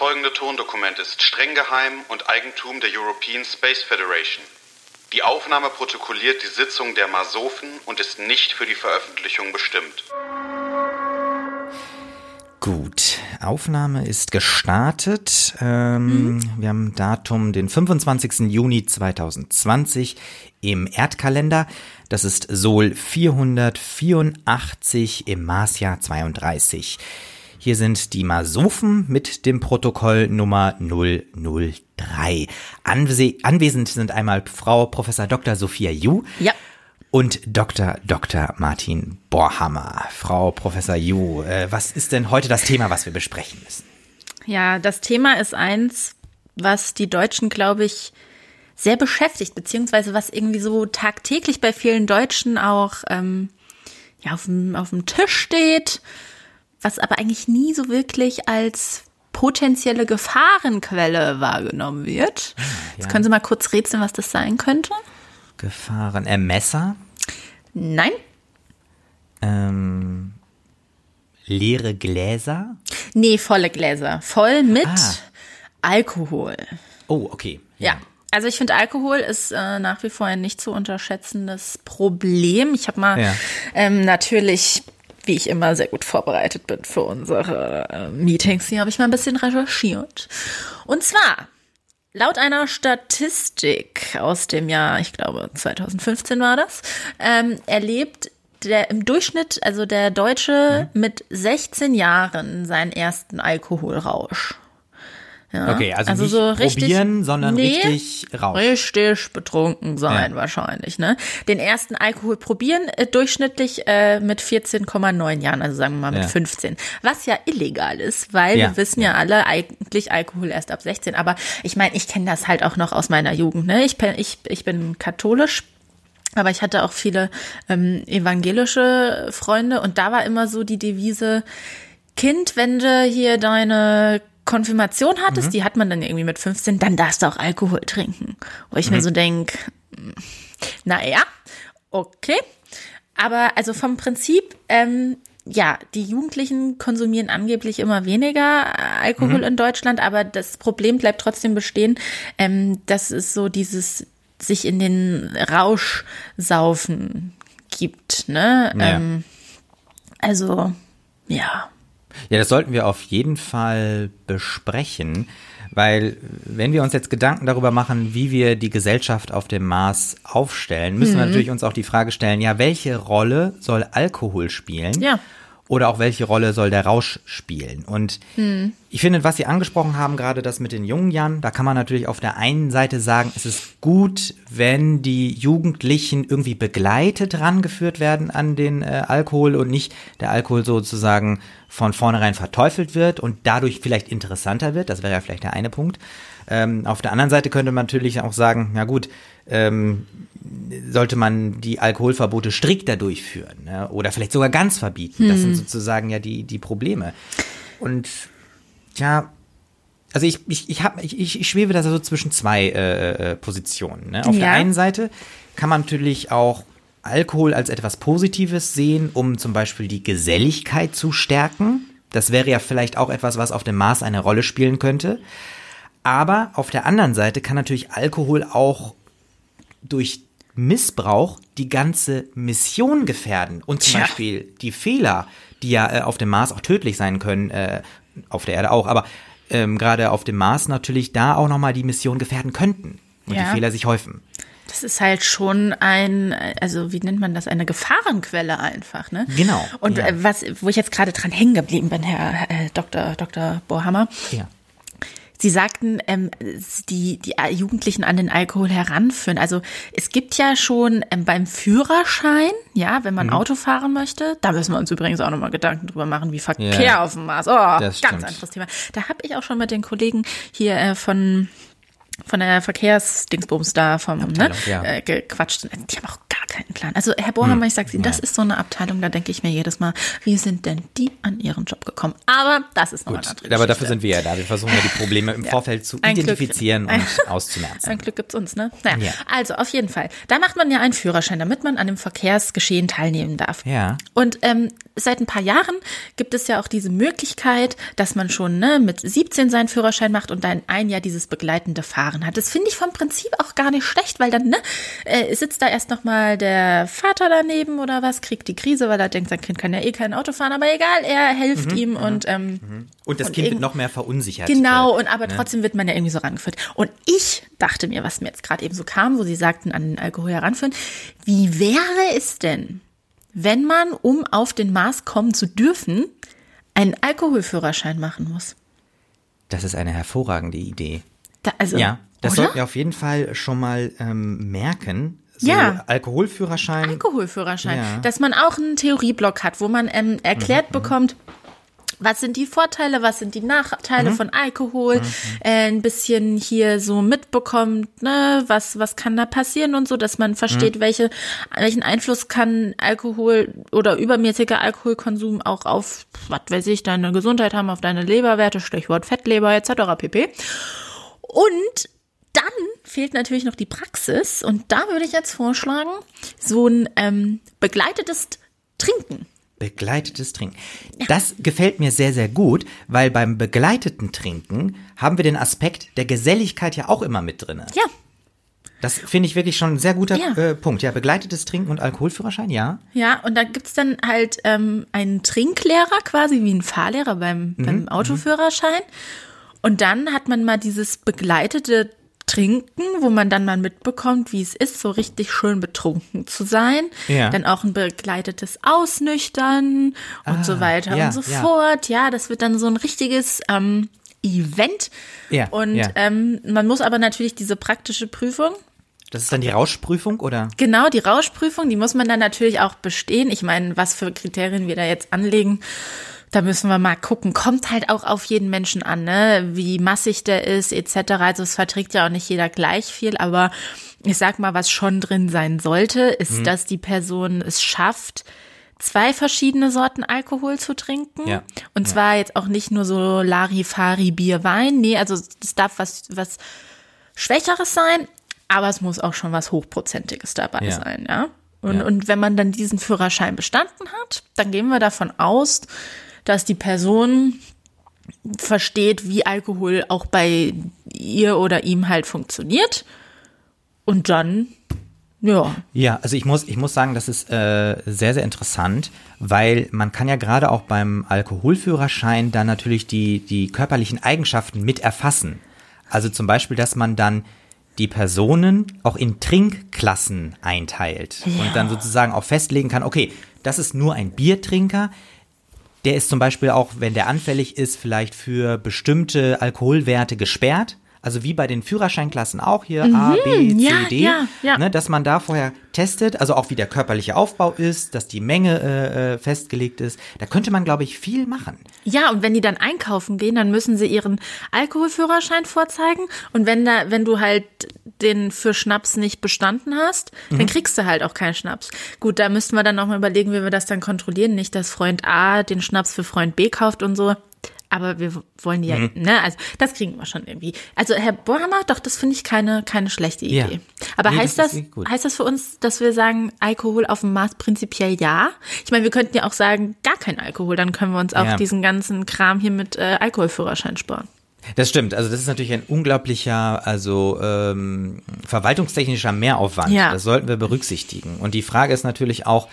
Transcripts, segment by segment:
folgende Tondokument ist streng geheim und Eigentum der European Space Federation. Die Aufnahme protokolliert die Sitzung der Masofen und ist nicht für die Veröffentlichung bestimmt. Gut, Aufnahme ist gestartet. Ähm, mhm. Wir haben Datum den 25. Juni 2020 im Erdkalender. Das ist Sol 484 im Marsjahr 32. Hier sind die Masophen mit dem Protokoll Nummer 003. Anwe anwesend sind einmal Frau Professor Dr. Sophia Yu. Ja. Und Dr. Dr. Martin Borhammer. Frau Professor Yu, äh, was ist denn heute das Thema, was wir besprechen müssen? Ja, das Thema ist eins, was die Deutschen, glaube ich, sehr beschäftigt, beziehungsweise was irgendwie so tagtäglich bei vielen Deutschen auch ähm, ja, auf, dem, auf dem Tisch steht was aber eigentlich nie so wirklich als potenzielle Gefahrenquelle wahrgenommen wird. Ah, ja. Jetzt können Sie mal kurz rätseln, was das sein könnte? Gefahren. Äh, Messer? Nein. Ähm, leere Gläser? Nee, volle Gläser. Voll mit ah. Alkohol. Oh, okay. Ja. ja. Also ich finde, Alkohol ist äh, nach wie vor ein nicht zu unterschätzendes Problem. Ich habe mal ja. ähm, natürlich wie ich immer sehr gut vorbereitet bin für unsere äh, Meetings. Hier habe ich mal ein bisschen recherchiert. Und zwar, laut einer Statistik aus dem Jahr, ich glaube 2015 war das, ähm, erlebt der im Durchschnitt, also der Deutsche mhm. mit 16 Jahren seinen ersten Alkoholrausch. Ja, okay, also, also nicht so richtig, probieren, sondern nee, richtig raus. Richtig betrunken sein ja. wahrscheinlich, ne? Den ersten Alkohol probieren, äh, durchschnittlich äh, mit 14,9 Jahren, also sagen wir mal mit ja. 15. Was ja illegal ist, weil wir wissen ja alle eigentlich Alkohol erst ab 16. Aber ich meine, ich kenne das halt auch noch aus meiner Jugend, ne? Ich, ich, ich bin katholisch. Aber ich hatte auch viele ähm, evangelische Freunde und da war immer so die Devise, Kind, wenn du hier deine Konfirmation hattest, mhm. die hat man dann irgendwie mit 15, dann darfst du auch Alkohol trinken. Wo ich mhm. mir so denke, naja, okay. Aber also vom Prinzip, ähm, ja, die Jugendlichen konsumieren angeblich immer weniger Alkohol mhm. in Deutschland, aber das Problem bleibt trotzdem bestehen. Ähm, das ist so dieses sich in den Rausch saufen gibt, ne? Ja. Ähm, also, ja. Ja, das sollten wir auf jeden Fall besprechen, weil wenn wir uns jetzt Gedanken darüber machen, wie wir die Gesellschaft auf dem Mars aufstellen, müssen mhm. wir natürlich uns auch die Frage stellen, ja, welche Rolle soll Alkohol spielen? Ja oder auch welche Rolle soll der Rausch spielen? Und hm. ich finde, was Sie angesprochen haben, gerade das mit den jungen Jahren, da kann man natürlich auf der einen Seite sagen, es ist gut, wenn die Jugendlichen irgendwie begleitet rangeführt werden an den äh, Alkohol und nicht der Alkohol sozusagen von vornherein verteufelt wird und dadurch vielleicht interessanter wird. Das wäre ja vielleicht der eine Punkt. Ähm, auf der anderen Seite könnte man natürlich auch sagen, ja gut, ähm, sollte man die Alkoholverbote strikter durchführen ne? oder vielleicht sogar ganz verbieten. Das sind hm. sozusagen ja die, die Probleme. Und ja, also ich, ich, ich, hab, ich, ich schwebe da so zwischen zwei äh, äh, Positionen. Ne? Auf ja. der einen Seite kann man natürlich auch Alkohol als etwas Positives sehen, um zum Beispiel die Geselligkeit zu stärken. Das wäre ja vielleicht auch etwas, was auf dem Mars eine Rolle spielen könnte. Aber auf der anderen Seite kann natürlich Alkohol auch durch Missbrauch die ganze Mission gefährden und zum Tja. Beispiel die Fehler, die ja äh, auf dem Mars auch tödlich sein können, äh, auf der Erde auch, aber ähm, gerade auf dem Mars natürlich da auch nochmal die Mission gefährden könnten und ja. die Fehler sich häufen. Das ist halt schon ein, also wie nennt man das, eine Gefahrenquelle einfach, ne? Genau. Und ja. Äh, was, wo ich jetzt gerade dran hängen geblieben bin, Herr äh, Dr. Dr. Bohammer. Ja Sie sagten, ähm, die, die Jugendlichen an den Alkohol heranführen. Also es gibt ja schon ähm, beim Führerschein, ja, wenn man mhm. Auto fahren möchte, da müssen wir uns übrigens auch nochmal Gedanken drüber machen, wie Verkehr ja, auf dem Mars. Oh, ganz anderes Thema. Da habe ich auch schon mit den Kollegen hier äh, von von der Verkehrsdingsbums da vom Abteilung, ne, ja. äh, gequatscht. Die haben auch keinen Plan. Also Herr Bohrhammer, hm. ich sag's Ihnen, das ist so eine Abteilung, da denke ich mir jedes Mal, wie sind denn die an ihren Job gekommen? Aber das ist nochmal Gut, Aber dafür sind wir ja da. Wir versuchen ja die Probleme im ja. Vorfeld zu ein identifizieren Glück. und auszumerzen. Ein Glück gibt's uns, ne? Naja, ja. also auf jeden Fall. Da macht man ja einen Führerschein, damit man an dem Verkehrsgeschehen teilnehmen darf. Ja. Und ähm, seit ein paar Jahren gibt es ja auch diese Möglichkeit, dass man schon ne, mit 17 seinen Führerschein macht und dann ein Jahr dieses begleitende Fahren hat. Das finde ich vom Prinzip auch gar nicht schlecht, weil dann ne, äh, sitzt da erst noch mal der Vater daneben oder was, kriegt die Krise, weil er denkt, sein Kind kann ja eh kein Auto fahren, aber egal, er hilft mhm, ihm und mhm. ähm, mhm. und das und Kind wird noch mehr verunsichert. Genau, und aber ne? trotzdem wird man ja irgendwie so rangeführt. Und ich dachte mir, was mir jetzt gerade eben so kam, wo Sie sagten, an den Alkohol heranführen, wie wäre es denn, wenn man, um auf den Mars kommen zu dürfen, einen Alkoholführerschein machen muss. Das ist eine hervorragende Idee. Da, also, ja, das oder? sollten wir auf jeden Fall schon mal ähm, merken. So ja. Alkoholführerschein. Alkoholführerschein. Ja. Dass man auch einen Theorieblock hat, wo man ähm, erklärt mhm, mhm. bekommt, was sind die Vorteile, was sind die Nachteile mhm. von Alkohol, mhm. äh, ein bisschen hier so mitbekommt, ne, was, was kann da passieren und so, dass man versteht, mhm. welche, welchen Einfluss kann Alkohol oder übermäßiger Alkoholkonsum auch auf, was weiß ich, deine Gesundheit haben, auf deine Leberwerte, Stichwort Fettleber etc. pp. Und dann fehlt natürlich noch die Praxis und da würde ich jetzt vorschlagen, so ein ähm, begleitetes Trinken. Begleitetes Trinken. Das gefällt mir sehr, sehr gut, weil beim begleiteten Trinken haben wir den Aspekt der Geselligkeit ja auch immer mit drin. Ja. Das finde ich wirklich schon ein sehr guter ja. äh, Punkt. Ja, begleitetes Trinken und Alkoholführerschein, ja. Ja, und da gibt's dann halt ähm, einen Trinklehrer, quasi wie ein Fahrlehrer beim, mhm. beim Autoführerschein. Und dann hat man mal dieses begleitete Trinken, wo man dann mal mitbekommt, wie es ist, so richtig schön betrunken zu sein. Ja. Dann auch ein begleitetes Ausnüchtern und ah, so weiter ja, und so ja. fort. Ja, das wird dann so ein richtiges ähm, Event. Ja, und ja. Ähm, man muss aber natürlich diese praktische Prüfung. Das ist dann die Rauschprüfung, oder? Genau, die Rauschprüfung, die muss man dann natürlich auch bestehen. Ich meine, was für Kriterien wir da jetzt anlegen da müssen wir mal gucken. Kommt halt auch auf jeden Menschen an, ne? wie massig der ist, etc. Also es verträgt ja auch nicht jeder gleich viel, aber ich sag mal, was schon drin sein sollte, ist, mhm. dass die Person es schafft, zwei verschiedene Sorten Alkohol zu trinken. Ja. Und ja. zwar jetzt auch nicht nur so Larifari Bier, Wein. Nee, also es darf was, was Schwächeres sein, aber es muss auch schon was Hochprozentiges dabei ja. sein, ja. Und, ja. und wenn man dann diesen Führerschein bestanden hat, dann gehen wir davon aus, dass die Person versteht, wie Alkohol auch bei ihr oder ihm halt funktioniert. Und dann, ja. Ja, also ich muss, ich muss sagen, das ist äh, sehr, sehr interessant, weil man kann ja gerade auch beim Alkoholführerschein dann natürlich die, die körperlichen Eigenschaften mit erfassen. Also zum Beispiel, dass man dann die Personen auch in Trinkklassen einteilt ja. und dann sozusagen auch festlegen kann, okay, das ist nur ein Biertrinker, der ist zum Beispiel auch, wenn der anfällig ist, vielleicht für bestimmte Alkoholwerte gesperrt. Also wie bei den Führerscheinklassen auch hier mhm, A, B, C, ja, D, ja, ja. Ne, dass man da vorher testet, also auch wie der körperliche Aufbau ist, dass die Menge äh, äh, festgelegt ist. Da könnte man, glaube ich, viel machen. Ja, und wenn die dann einkaufen gehen, dann müssen sie ihren Alkoholführerschein vorzeigen. Und wenn da, wenn du halt den für Schnaps nicht bestanden hast, mhm. dann kriegst du halt auch keinen Schnaps. Gut, da müssten wir dann nochmal überlegen, wie wir das dann kontrollieren. Nicht, dass Freund A den Schnaps für Freund B kauft und so. Aber wir wollen ja, mhm. ne, also das kriegen wir schon irgendwie. Also Herr Bohrhammer, doch, das finde ich keine, keine schlechte Idee. Ja. Aber nee, heißt das, das heißt das für uns, dass wir sagen, Alkohol auf dem Mars prinzipiell ja? Ich meine, wir könnten ja auch sagen, gar kein Alkohol, dann können wir uns auch ja. diesen ganzen Kram hier mit äh, Alkoholführerschein sparen. Das stimmt. Also das ist natürlich ein unglaublicher, also ähm, verwaltungstechnischer Mehraufwand. Ja. Das sollten wir berücksichtigen. Und die Frage ist natürlich auch,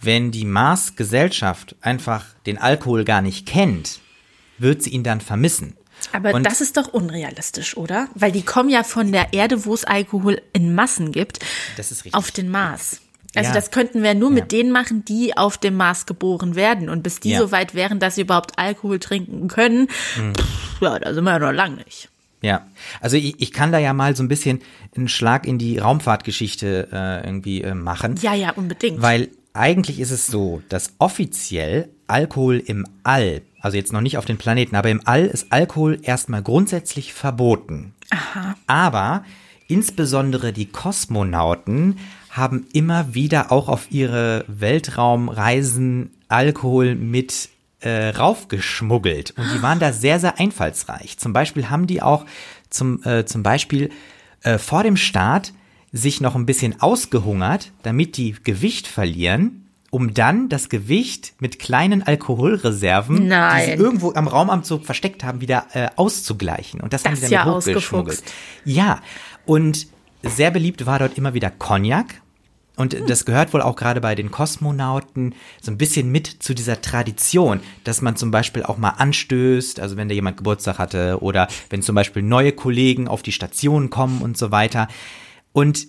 wenn die Mars-Gesellschaft einfach den Alkohol gar nicht kennt, wird sie ihn dann vermissen. Aber und das ist doch unrealistisch, oder? Weil die kommen ja von der Erde, wo es Alkohol in Massen gibt, auf den Mars. Also ja. das könnten wir nur ja. mit denen machen, die auf dem Mars geboren werden. Und bis die ja. so weit wären, dass sie überhaupt Alkohol trinken können, mhm. pff, ja, da sind wir ja noch lang nicht. Ja, also ich, ich kann da ja mal so ein bisschen einen Schlag in die Raumfahrtgeschichte äh, irgendwie äh, machen. Ja, ja, unbedingt. Weil eigentlich ist es so, dass offiziell Alkohol im All, also jetzt noch nicht auf den Planeten, aber im All ist Alkohol erstmal grundsätzlich verboten. Aha. Aber insbesondere die Kosmonauten haben immer wieder auch auf ihre Weltraumreisen Alkohol mit äh, raufgeschmuggelt. Und die waren da sehr, sehr einfallsreich. Zum Beispiel haben die auch zum, äh, zum Beispiel äh, vor dem Start sich noch ein bisschen ausgehungert, damit die Gewicht verlieren um dann das Gewicht mit kleinen Alkoholreserven, Nein. die sie irgendwo am Raumamt so versteckt haben, wieder äh, auszugleichen. Und das, Das haben sie dann ja hochgeschmuggelt. Ja, und sehr beliebt war dort immer wieder Cognac. Und das gehört wohl auch gerade bei den Kosmonauten so ein bisschen mit zu dieser Tradition, dass man zum Beispiel auch mal anstößt, also wenn da jemand Geburtstag hatte oder wenn zum Beispiel neue Kollegen auf die Station kommen und so weiter. Und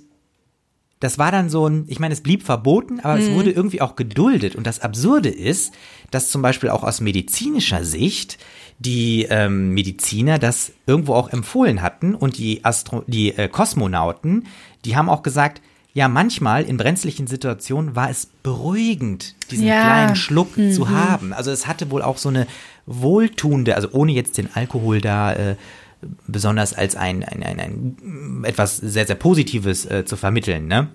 das war dann so ein, ich meine, es blieb verboten, aber es wurde irgendwie auch geduldet. Und das Absurde ist, dass zum Beispiel auch aus medizinischer Sicht die ähm, Mediziner das irgendwo auch empfohlen hatten und die, Astro die äh, Kosmonauten, die haben auch gesagt, ja, manchmal in brenzlichen Situationen war es beruhigend, diesen Ja. kleinen Schluck zu haben. Also es hatte wohl auch so eine wohltuende, also ohne jetzt den Alkohol da äh, besonders als ein, ein, ein, ein etwas sehr, sehr Positives äh, zu vermitteln. Ne?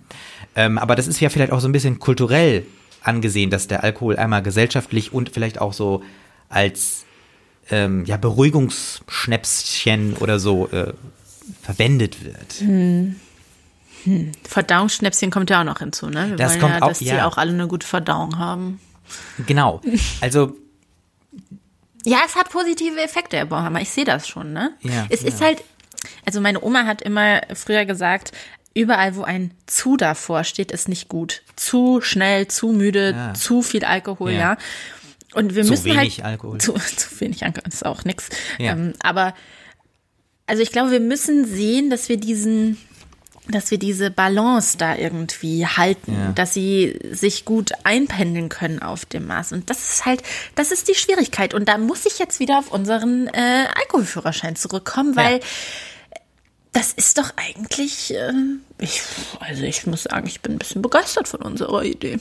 Ähm, aber das ist ja vielleicht auch so ein bisschen kulturell angesehen, dass der Alkohol einmal gesellschaftlich und vielleicht auch so als ähm, ja, Beruhigungsschnäpschen oder so äh, verwendet wird. Verdauungsschnäpschen kommt ja auch noch hinzu, ne? Wir Das wollen kommt ja, auch- dass die ja. auch alle eine gute Verdauung haben. Genau. Also Ja, es hat positive Effekte, Herr Bauhammer. Ich sehe das schon, ne? Ja, es ist ja. halt, also meine Oma hat immer früher gesagt, überall, wo ein zu davor steht, ist nicht gut. Zu schnell, zu müde, Ja. zu viel Alkohol, ja. Ja. Und wir Zu müssen wenig halt Alkohol. Zu, zu wenig Alkohol ist auch nix. Ja. Ähm, aber also ich glaube, wir müssen sehen, dass wir diesen dass wir diese Balance da irgendwie halten, Ja. dass sie sich gut einpendeln können auf dem Maß. Und das ist halt, das ist die Schwierigkeit. Und da muss ich jetzt wieder auf unseren äh, Alkoholführerschein zurückkommen, weil das ist doch eigentlich, äh, ich, also ich muss sagen, ich bin ein bisschen begeistert von unserer Idee.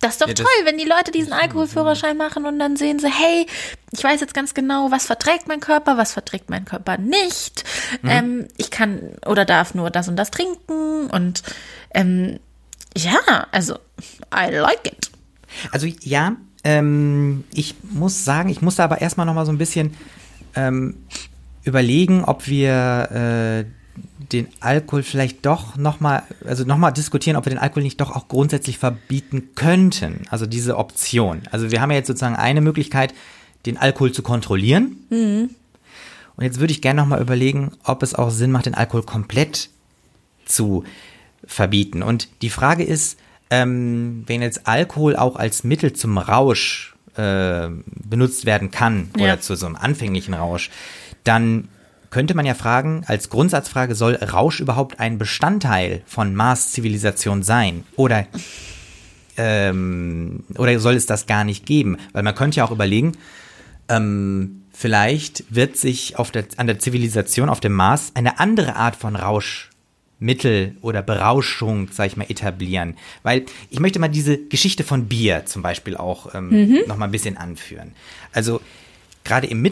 Das ist doch Ja, toll, wenn die Leute diesen Alkoholführerschein machen und dann sehen sie, hey, ich weiß jetzt ganz genau, was verträgt mein Körper, was verträgt mein Körper nicht. Mhm. Ähm, ich kann oder darf nur das und das trinken und ähm, ja, also I like it. Also ja, ähm, ich muss sagen, ich musste aber erstmal noch mal so ein bisschen ähm, überlegen, ob wir äh, den Alkohol vielleicht doch noch mal, also noch mal diskutieren, ob wir den Alkohol nicht doch auch grundsätzlich verbieten könnten. Also diese Option. Also wir haben ja jetzt sozusagen eine Möglichkeit, den Alkohol zu kontrollieren. Und jetzt würde ich gerne noch mal überlegen, ob es auch Sinn macht, den Alkohol komplett zu verbieten. Und die Frage ist, ähm, wenn jetzt Alkohol auch als Mittel zum Rausch äh, benutzt werden kann Ja. oder zu so einem anfänglichen Rausch, dann könnte man ja fragen, als Grundsatzfrage, soll Rausch überhaupt ein Bestandteil von Marszivilisation sein? Oder, ähm, oder soll es das gar nicht geben? Weil man könnte ja auch überlegen, ähm, vielleicht wird sich auf der, an der Zivilisation auf dem Mars eine andere Art von Rauschmittel oder Berauschung, sag ich mal, etablieren. Weil ich möchte mal diese Geschichte von Bier zum Beispiel auch ähm, noch mal ein bisschen anführen. Also gerade im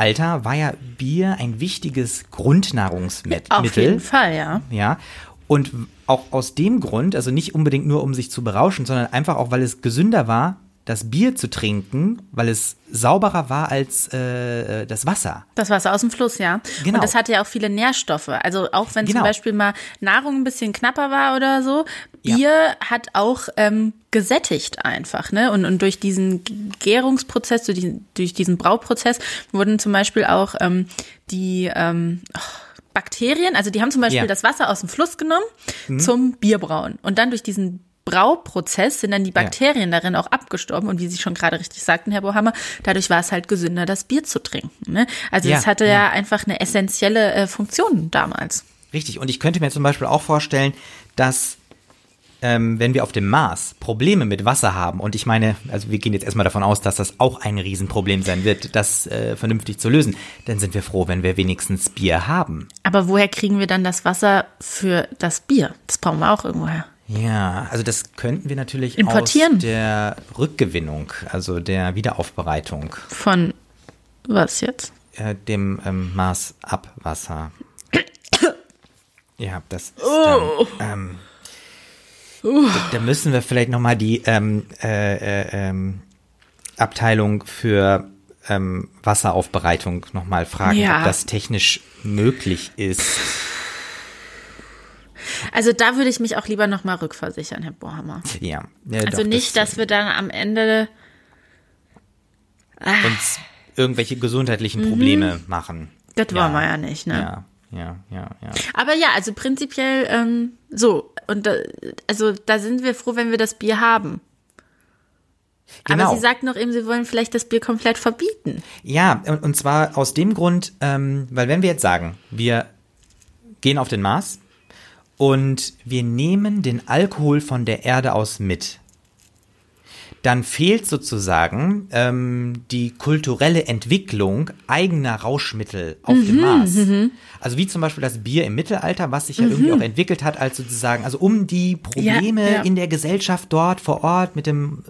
Mittelalter war ja Bier ein wichtiges Grundnahrungsmittel. Auf jeden Fall, ja. Ja. Und auch aus dem Grund, also nicht unbedingt nur um sich zu berauschen, sondern einfach auch, weil es gesünder war, das Bier zu trinken, weil es sauberer war als äh, das Wasser. Das Wasser aus dem Fluss, ja. Genau. Und das hatte ja auch viele Nährstoffe. Also auch wenn zum Genau. Beispiel mal Nahrung ein bisschen knapper war oder so, Ja. Bier hat auch ähm, gesättigt einfach, ne? Und, und durch diesen Gärungsprozess, durch diesen, durch diesen Brauprozess wurden zum Beispiel auch ähm, die ähm, ach, Bakterien, also die haben zum Beispiel Ja. Mhm. das Wasser aus dem Fluss genommen zum Bierbrauen. Und dann durch diesen Brauprozess sind dann die Bakterien darin auch abgestorben und wie Sie schon gerade richtig sagten, Herr Bohammer, dadurch war es halt gesünder, das Bier zu trinken. Ne? Also Ja, es hatte ja. ja. einfach eine essentielle äh, Funktion damals. Richtig. Und ich könnte mir zum Beispiel auch vorstellen, dass ähm, wenn wir auf dem Mars Probleme mit Wasser haben, und ich meine, also wir gehen jetzt erstmal davon aus, dass das auch ein Riesenproblem sein wird, das äh, vernünftig zu lösen, dann sind wir froh, wenn wir wenigstens Bier haben. Aber woher kriegen wir dann das Wasser für das Bier? Das brauchen wir auch irgendwoher. Ja, also das könnten wir natürlich Importieren. aus der Rückgewinnung, also der Wiederaufbereitung, Von was jetzt? äh, dem ähm, Marsabwasser. ja, das ist Oh. dann, ähm, da, da müssen wir vielleicht noch mal die ähm, äh, äh, ähm, Abteilung für ähm, Wasseraufbereitung noch mal fragen, Ja. ob das technisch möglich ist. Also da würde ich mich auch lieber nochmal rückversichern, Herr Bohammer. Ja. ja also doch, nicht, das, dass wir dann am Ende uns irgendwelche gesundheitlichen Probleme machen. Das wollen wir ja nicht, ne? Ja, ja, ja, ja. Aber ja, also prinzipiell ähm, so. Und da, also da sind wir froh, wenn wir das Bier haben. Genau. Aber Sie sagt noch eben, Sie wollen vielleicht das Bier komplett verbieten. Ja, und, und zwar aus dem Grund, ähm, weil wenn wir jetzt sagen, wir gehen auf den Mars und wir nehmen den Alkohol von der Erde aus mit, dann fehlt sozusagen ähm, die kulturelle Entwicklung eigener Rauschmittel auf Mhm, dem Mars. Also wie zum Beispiel das Bier im Mittelalter, was sich ja irgendwie auch entwickelt hat, als sozusagen, also um die Probleme Mhm. ja. in der Gesellschaft dort vor Ort mit dem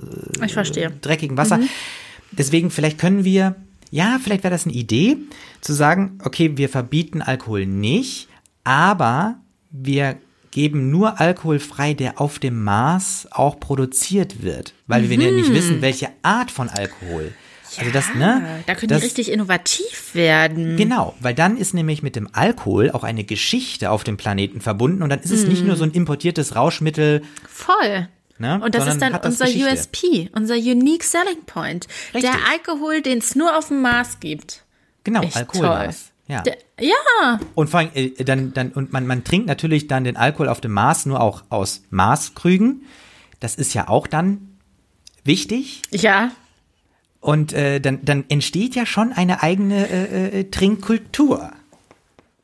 verstehe. dreckigen Wasser. Mhm. Deswegen, vielleicht können wir, ja, vielleicht wäre das eine Idee, zu sagen, okay, wir verbieten Alkohol nicht, aber wir geben nur Alkohol frei, der auf dem Mars auch produziert wird, weil wir ja Mhm. nicht wissen, welche Art von Alkohol. also das, ne? Da können das, die richtig innovativ werden. Genau, weil dann ist nämlich mit dem Alkohol auch eine Geschichte auf dem Planeten verbunden und dann ist es nicht nur so ein importiertes Rauschmittel, Voll. ne? Und das sondern ist dann unser Geschichte. USP, unser Unique Selling Point. Richtig. Der Alkohol, den es nur auf dem Mars gibt. Genau, Echt Alkoholmaß. Ja. Der, ja, Und vor allem, äh, dann, dann, und man, man trinkt natürlich dann den Alkohol auf dem Mars nur auch aus Maßkrügen. Das ist ja auch dann wichtig. ja. Und äh, dann, dann entsteht ja schon eine eigene äh, äh, Trinkkultur.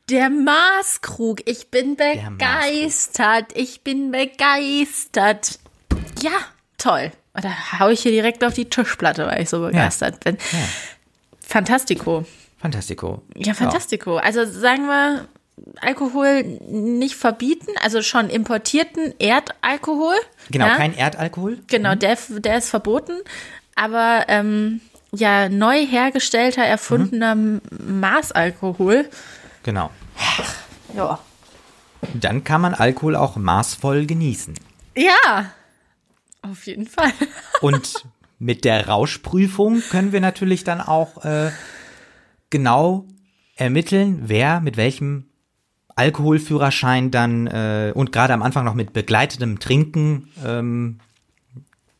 Der Maßkrug. Ich bin begeistert. Ich bin begeistert. Ja, toll. Und Da hau ich hier direkt auf die Tischplatte, weil ich so begeistert bin. Fantastico. Fantastico. Ja, fantastico. Also sagen wir, Alkohol nicht verbieten, also schon importierten Erdalkohol. Genau, ja? kein Erdalkohol. Genau, der, der ist verboten. Aber ähm, ja, neu hergestellter, erfundener Maßalkohol. Genau. Ja. Dann kann man Alkohol auch maßvoll genießen. Ja, auf jeden Fall. Und mit der Rauschprüfung können wir natürlich dann auch äh, genau ermitteln, wer mit welchem Alkoholführerschein dann äh, und gerade am Anfang noch mit begleitetem Trinken ähm,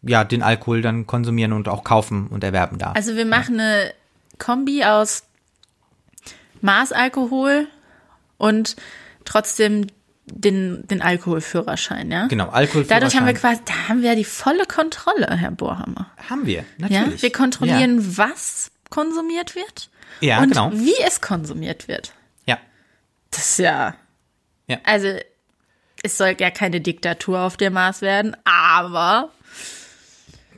ja den Alkohol dann konsumieren und auch kaufen und erwerben darf. Also wir machen eine Kombi aus Maßalkohol und trotzdem den, den Alkoholführerschein, ja? genau, Alkoholführerschein Dadurch haben wir quasi, da haben wir ja die volle Kontrolle, Herr Bohrhammer. haben wir Ja? natürlich. Wir kontrollieren, was konsumiert wird Ja, und genau. wie es konsumiert wird. Ja. Das ist ja. Ja. Also, es soll ja keine Diktatur auf dem Mars werden, aber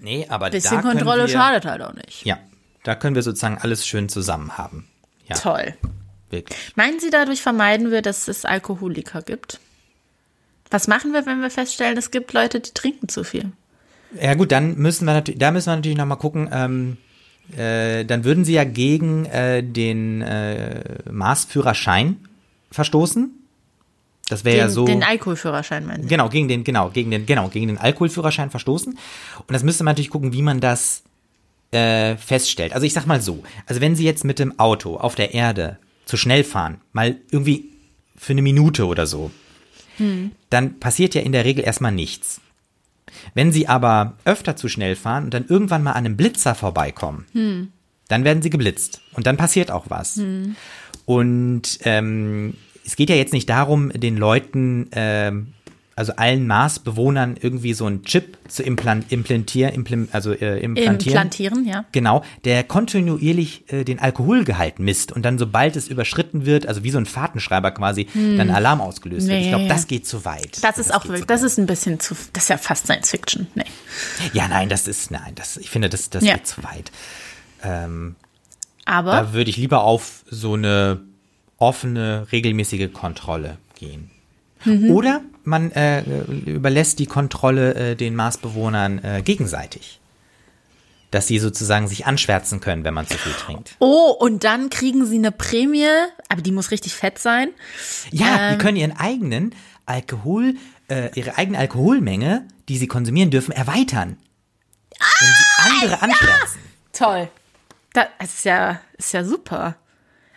Nee, aber ein bisschen Kontrolle wir, schadet halt auch nicht. Ja, da können wir sozusagen alles schön zusammen haben. Ja, Toll. wirklich. Meinen Sie, dadurch vermeiden wir, dass es Alkoholiker gibt? Was machen wir, wenn wir feststellen, es gibt Leute, die trinken zu viel? Ja gut, dann müssen wir natürlich, da müssen wir natürlich nochmal gucken, ähm, äh, dann würden sie ja gegen äh, den äh, Maßführerschein verstoßen. Das wäre ja so. den Alkoholführerschein meinen Sie? Genau, gegen den, genau, gegen den, genau, gegen den Alkoholführerschein verstoßen. Und das müsste man natürlich gucken, wie man das äh, feststellt. Also ich sag mal so, also wenn Sie jetzt mit dem Auto auf der Erde zu schnell fahren, mal irgendwie für eine Minute oder so, dann passiert ja in der Regel erstmal nichts. Wenn Sie aber öfter zu schnell fahren und dann irgendwann mal an einem Blitzer vorbeikommen, dann werden Sie geblitzt und dann passiert auch was. Und ähm, es geht ja jetzt nicht darum, den Leuten, ähm, also allen Marsbewohnern irgendwie so einen Chip zu implan implantieren, implim also äh, implantieren. Implantieren, ja. Genau, der kontinuierlich äh, den Alkoholgehalt misst und dann, sobald es überschritten wird, also wie so ein Fahrtenschreiber quasi, dann Alarm ausgelöst wird. Ich Nee. glaube, das geht zu weit. Das ist auch wirklich, das ist ein bisschen zu, das ist ja fast Science Fiction. Nee. Ja, nein, das ist, nein, das, ich finde, das, das Ja. geht zu weit. Ähm, Aber da würde ich lieber auf so eine offene, regelmäßige Kontrolle gehen. Mhm. Oder man äh, überlässt die Kontrolle äh, den Marsbewohnern äh, gegenseitig. Dass sie sozusagen sich anschwärzen können, wenn man zu viel trinkt. Oh, und dann kriegen sie eine Prämie, aber die muss richtig fett sein. Ja, Ähm. die können ihren eigenen Alkohol, äh, ihre eigene Alkoholmenge, die sie konsumieren dürfen, erweitern. Wenn sie andere anschwärzen. Toll. Das ist ja, ist ja super.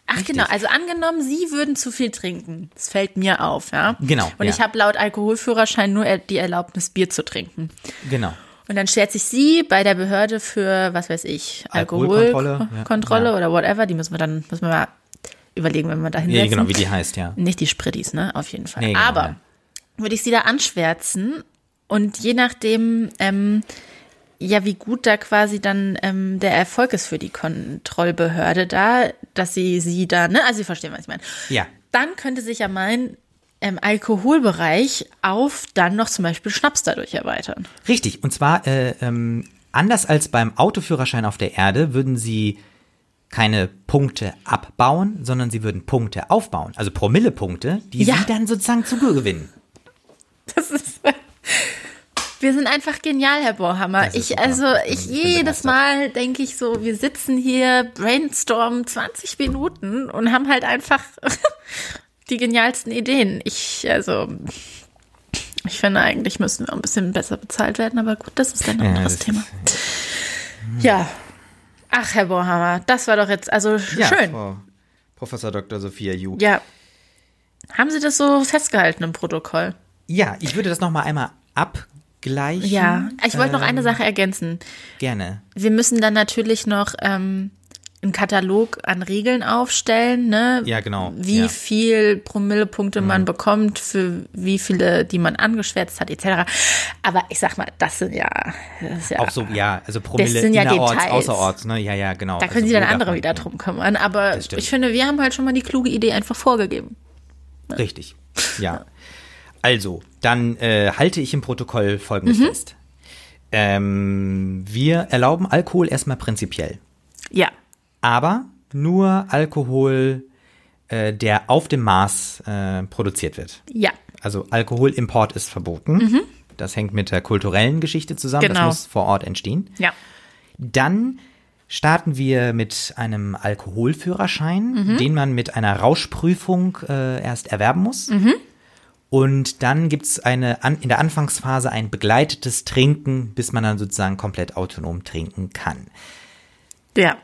Ach Richtig. genau, also angenommen, Sie würden zu viel trinken. Das fällt mir auf, ja. Genau. Und ja. ich habe laut Alkoholführerschein nur die Erlaubnis, Bier zu trinken. Genau. Und dann stellt sich sie bei der Behörde für, was weiß ich, Alkoholkontrolle Alkohol ja. oder whatever, die müssen wir dann, müssen wir mal überlegen, wenn wir da hinsetzen. Ja, genau, wie die heißt, ja. Nicht die Sprittis, ne, auf jeden Fall. Nee, genau, Aber ja. würde ich sie da anschwärzen und je nachdem, ähm, ja, wie gut da quasi dann ähm, der Erfolg ist für die Kontrollbehörde da, dass sie sie da, ne, also Sie verstehen, was ich meine. Ja. Dann könnte sich ja mein ähm, Alkoholbereich auf dann noch zum Beispiel Schnaps dadurch erweitern. Richtig, und zwar äh, ähm, anders als beim Autoführerschein auf der Erde würden Sie keine Punkte abbauen, sondern Sie würden Punkte aufbauen, also Promillepunkte, die Ja. Sie dann sozusagen zugewinnen. Das ist. Wir sind einfach genial, Herr Bohrhammer. Ist Ich, super. also, ich Ich jedes. Mal denke ich so, wir sitzen hier, brainstormen 20 Minuten und haben halt einfach die genialsten Ideen. Ich, also, ich finde eigentlich müssen wir ein bisschen besser bezahlt werden, aber gut, das ist ein Ja, anderes das Thema. Ja. Ach, Herr Bohrhammer, das war doch jetzt, also Ja, schön. Frau Professor Dr. Sophia Ju. Ja. Haben Sie das so festgehalten im Protokoll? Ja, ich würde das nochmal einmal abgleichen. Ja. Ich wollte noch Ähm, eine Sache ergänzen. Gerne. Wir müssen dann natürlich noch ähm, einen Katalog an Regeln aufstellen, ne? Ja, genau. Wie Ja. Mhm. viel Promillepunkte man bekommt, für wie viele, die man angeschwärzt hat, etc. Aber ich sag mal, das sind ja, das ja Auch so, ja, also Promille sind ja innerorts, Details. außerorts, ne? Ja, ja, genau. da können also sich dann andere wieder drum kümmern. Aber ich finde, wir haben halt schon mal die kluge Idee einfach vorgegeben. Richtig, ja. Also, dann äh, halte ich im Protokoll Folgendes Mhm. fest. Ähm, wir erlauben Alkohol erstmal prinzipiell, Ja. aber nur Alkohol, äh, der auf dem Maß äh, produziert wird. Ja. Also Alkoholimport ist verboten. Das hängt mit der kulturellen Geschichte zusammen. Mhm. Genau. Das muss vor Ort entstehen. Ja. Dann starten wir mit einem Alkoholführerschein, Mhm. den man mit einer Rauschprüfung äh, erst erwerben muss. Mhm. Und dann gibt's eine an, in der Anfangsphase ein begleitetes Trinken, bis man dann sozusagen komplett autonom trinken kann. Ja.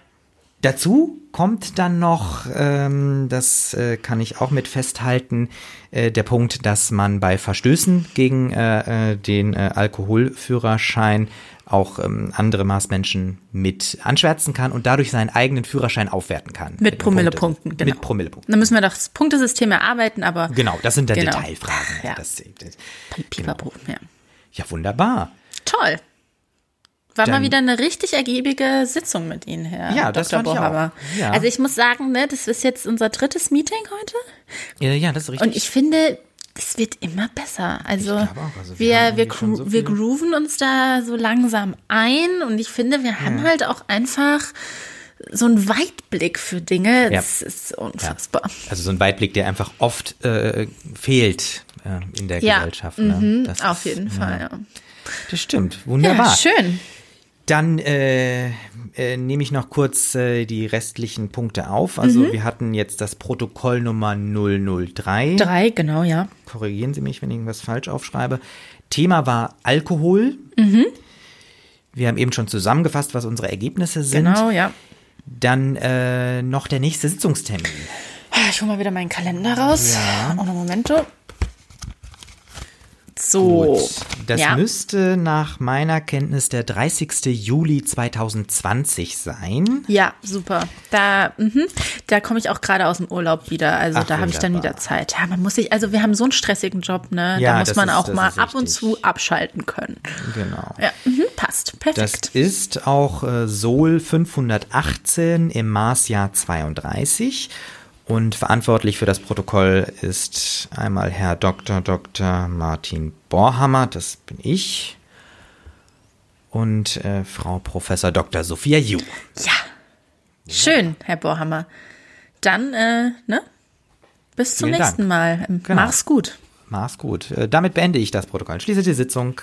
Dazu kommt dann noch, ähm, das äh, kann ich auch mit festhalten, äh, der Punkt, dass man bei Verstößen gegen äh, äh, den äh, Alkoholführerschein auch ähm, andere Maßmenschen mit anschwärzen kann und dadurch seinen eigenen Führerschein aufwerten kann. Mit den Promillepunkten, Punkte- genau. Mit Promillepunkten. Dann müssen wir doch das Punktesystem erarbeiten, aber Genau, das sind dann Genau. Detailfragen. Ja. Das, das, Pipapo, ja. ja, wunderbar. Toll. War mal Dann- wieder eine richtig ergiebige Sitzung mit Ihnen, Herr Ja, Dr. das fand ich auch. Ja. Also ich muss sagen, ne, das ist jetzt unser drittes Meeting heute Ja, ja, das ist richtig. und ich finde, es wird immer besser. Also, auch. Also wir wir, wir, so wir grooven uns da so langsam ein und ich finde, wir haben halt auch einfach so einen Weitblick für Dinge. Ja. Das ist unfassbar. Also so ein Weitblick, der einfach oft äh, fehlt äh, in der Ja, Gesellschaft. Ne? mhm, Das auf ist- jeden Fall, ja. Das stimmt, wunderbar. Ja, schön. Dann äh, äh, nehme ich noch kurz äh, die restlichen Punkte auf. Also Mhm. wir hatten jetzt das Protokoll Nummer 003. Drei, genau, ja. Korrigieren Sie mich, wenn ich irgendwas falsch aufschreibe. Thema war Alkohol. Mhm. Wir haben eben schon zusammengefasst, was unsere Ergebnisse sind. Genau, ja. Dann äh, noch der nächste Sitzungstermin. Ah, Ich hole mal wieder meinen Kalender raus. Ja. Oh, Momento. So. Gut. Das ja. müsste nach meiner Kenntnis der 30. Juli 2020 sein. Ja, super. Da, mhm, da komme ich auch gerade aus dem Urlaub wieder. Also Ach, da habe ich dann wieder Zeit. Ja, man muss sich, also wir haben so einen stressigen Job, ne? Ja, da muss das man ist- auch das mal ab und zu abschalten können. Genau. Ja, mhm, passt. Das Perfekt. ist auch äh, Sol 518 im Marsjahr 32. Und verantwortlich für das Protokoll ist einmal Herr Dr. Dr. Martin Borhammer, das bin ich, und äh, Frau Professor Dr. Sophia Ju. ja. Schön, Herr Bohrhammer. Dann, äh, ne? Bis zum Vielen nächsten Mal. Ähm, Genau. Mach's gut. Mach's gut. Äh, damit beende ich das Protokoll. Schließe die Sitzung.